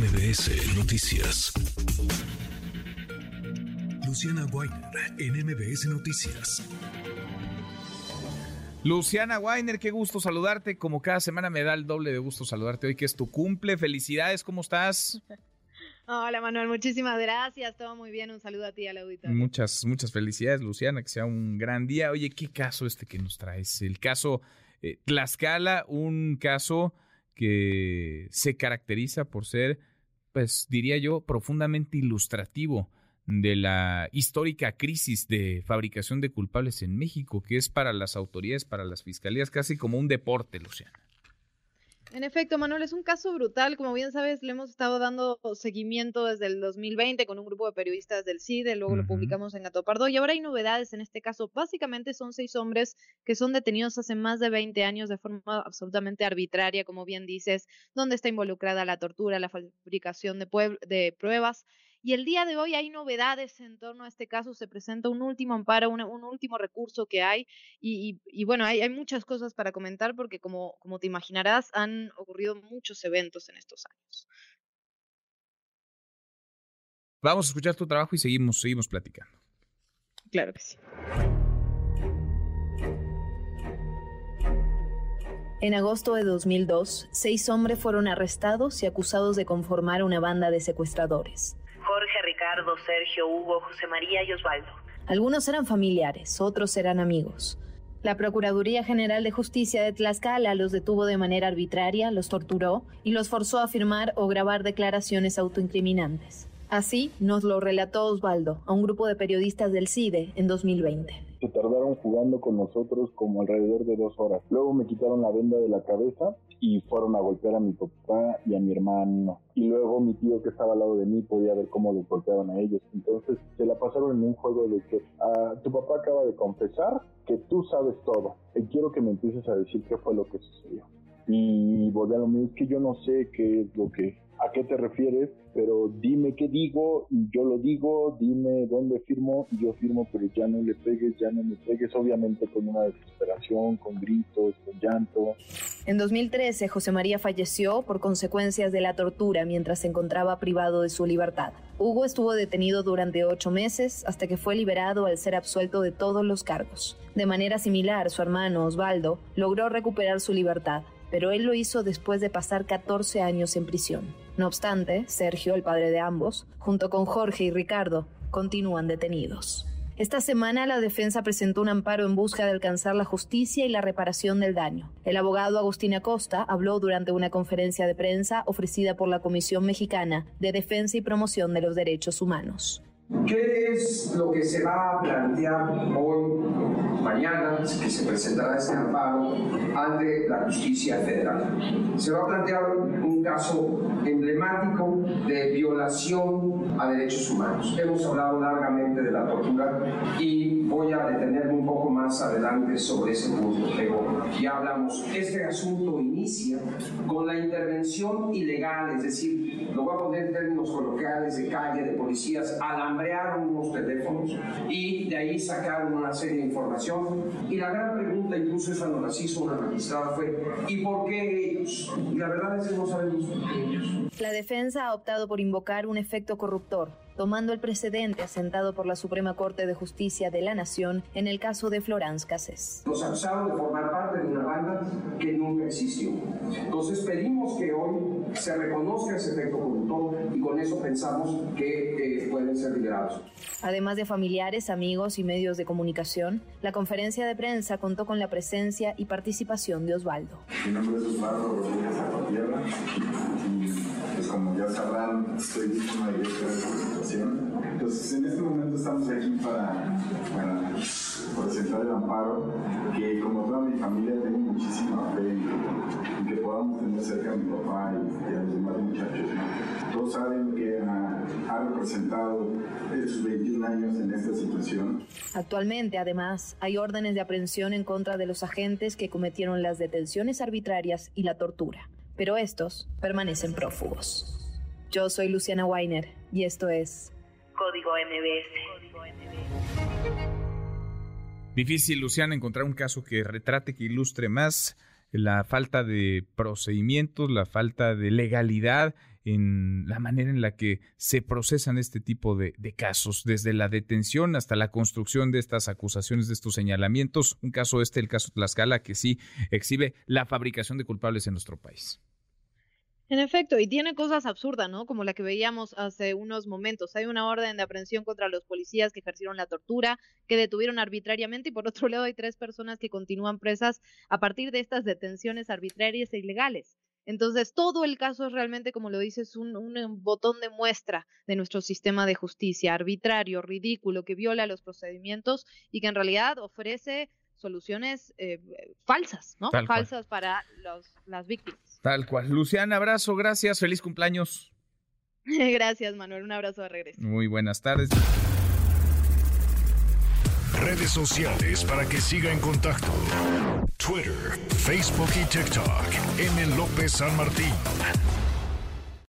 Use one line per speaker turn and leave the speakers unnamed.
MBS Noticias. Luciana Weiner en MBS Noticias.
Luciana Weiner, qué gusto saludarte. Como cada semana me da el doble de gusto saludarte hoy, que es tu cumple. Felicidades, ¿cómo estás?
Hola Manuel, muchísimas gracias. Todo muy bien. Un saludo a ti, al auditorio.
Muchas, muchas felicidades, Luciana. Que sea un gran día. Oye, ¿qué caso este que nos traes? El caso eh, Tlaxcala, un caso que se caracteriza por ser, pues diría yo, profundamente ilustrativo de la histórica crisis de fabricación de culpables en México, que es para las autoridades, para las fiscalías, casi como un deporte, Luciana.
En efecto, Manuel, es un caso brutal. Como bien sabes, le hemos estado dando seguimiento desde el 2020 con un grupo de periodistas del CIDE, luego lo publicamos en Gatopardo y ahora hay novedades en este caso. Básicamente son seis hombres que son detenidos hace más de 20 años de forma absolutamente arbitraria, como bien dices, donde está involucrada la tortura, la fabricación de, de pruebas y el día de hoy hay novedades en torno a este caso, se presenta un último amparo, un, último recurso que hay y, bueno, hay, hay, muchas cosas para comentar porque como, como te imaginarás han ocurrido muchos eventos en estos años.
Vamos a escuchar tu trabajo y seguimos, seguimos platicando.
Claro que sí.
En agosto de 2002, seis hombres fueron arrestados y acusados de conformar una banda de secuestradores.
Jorge, Ricardo, Sergio, Hugo, José María y Osvaldo.
Algunos eran familiares, otros eran amigos. La Procuraduría General de Justicia de Tlaxcala los detuvo de manera arbitraria, los torturó y los forzó a firmar o grabar declaraciones autoincriminantes. Así nos lo relató Osvaldo a un grupo de periodistas del CIDE en 2020
se tardaron jugando con nosotros como alrededor de dos horas. Luego me quitaron la venda de la cabeza y fueron a golpear a mi papá y a mi hermano. Y luego mi tío que estaba al lado de mí podía ver cómo los golpeaban a ellos. Entonces se la pasaron en un juego de que ah, tu papá acaba de confesar que tú sabes todo y quiero que me empieces a decir qué fue lo que sucedió. Y volví a lo mismo, es que yo no sé qué es lo que a qué te refieres, pero dime qué digo y yo lo digo, dime dónde firmo y yo firmo, pero ya no le pegues, ya no me pegues, obviamente con una desesperación, con gritos, con llanto.
En 2013, José María falleció por consecuencias de la tortura mientras se encontraba privado de su libertad. Hugo estuvo detenido durante ocho meses hasta que fue liberado al ser absuelto de todos los cargos. De manera similar, su hermano Osvaldo logró recuperar su libertad, pero él lo hizo después de pasar 14 años en prisión. No obstante, Sergio, el padre de ambos, junto con Jorge y Ricardo, continúan detenidos. Esta semana la defensa presentó un amparo en busca de alcanzar la justicia y la reparación del daño. El abogado Agustín Acosta habló durante una conferencia de prensa ofrecida por la Comisión Mexicana de Defensa y Promoción de los Derechos Humanos.
¿Qué es lo que se va a plantear hoy, mañana, que se presentará este amparo ante la justicia federal? Se va a plantear un caso emblemático de violación a derechos humanos. Hemos hablado largamente de la tortura y voy a detenerme un poco más adelante sobre ese punto, pero ya hablamos. Este asunto inicia con la intervención ilegal, es decir, lo voy a poner en términos coloquiales de calle, de policías, alambrados hambrearon unos teléfonos y de ahí sacaron una serie de información. Y la gran pregunta, incluso esa nos la hizo una magistrada, fue ¿y por qué ellos? Y la verdad es que no sabemos por qué ellos.
La defensa ha optado por invocar un efecto corruptor tomando el precedente asentado por la Suprema Corte de Justicia de la Nación en el caso de Florence Cassés.
Nos acusaron de formar parte de una banda que nunca existió. Entonces pedimos que hoy se reconozca ese efecto corruptor y con eso pensamos que eh, pueden ser liberados.
Además de familiares, amigos y medios de comunicación, la conferencia de prensa contó con la presencia y participación de Osvaldo.
Mi nombre es Osvaldo Rodríguez Zapatierra como ya sabrán, estoy víctima de esta situación. Entonces, en este momento estamos aquí para, para presentar el amparo, que como toda mi familia tengo muchísima fe en, que podamos tener cerca a mi papá y, a los demás muchachos. Todos saben que ha, ha representado sus 21 años en esta situación.
Actualmente, además, hay órdenes de aprehensión en contra de los agentes que cometieron las detenciones arbitrarias y la tortura pero estos permanecen prófugos. Yo soy Luciana Weiner y esto es
Código MBS.
Difícil, Luciana, encontrar un caso que retrate, que ilustre más la falta de procedimientos, la falta de legalidad en la manera en la que se procesan este tipo de, casos, desde la detención hasta la construcción de estas acusaciones, de estos señalamientos. Un caso este, el caso Tlaxcala, que sí exhibe la fabricación de culpables en nuestro país.
En efecto, y tiene cosas absurdas, ¿no? Como la que veíamos hace unos momentos. Hay una orden de aprehensión contra los policías que ejercieron la tortura, que detuvieron arbitrariamente, y por otro lado hay tres personas que continúan presas a partir de estas detenciones arbitrarias e ilegales. Entonces, todo el caso es realmente, como lo dices, un, un, botón de muestra de nuestro sistema de justicia, arbitrario, ridículo, que viola los procedimientos y que en realidad ofrece soluciones eh, falsas, ¿no? falsas para los, las víctimas.
Tal cual. Luciana, abrazo, gracias, feliz cumpleaños.
gracias, Manuel, un abrazo de regreso.
Muy buenas tardes.
Redes sociales para que siga en contacto: Twitter, Facebook y TikTok. M. López San Martín.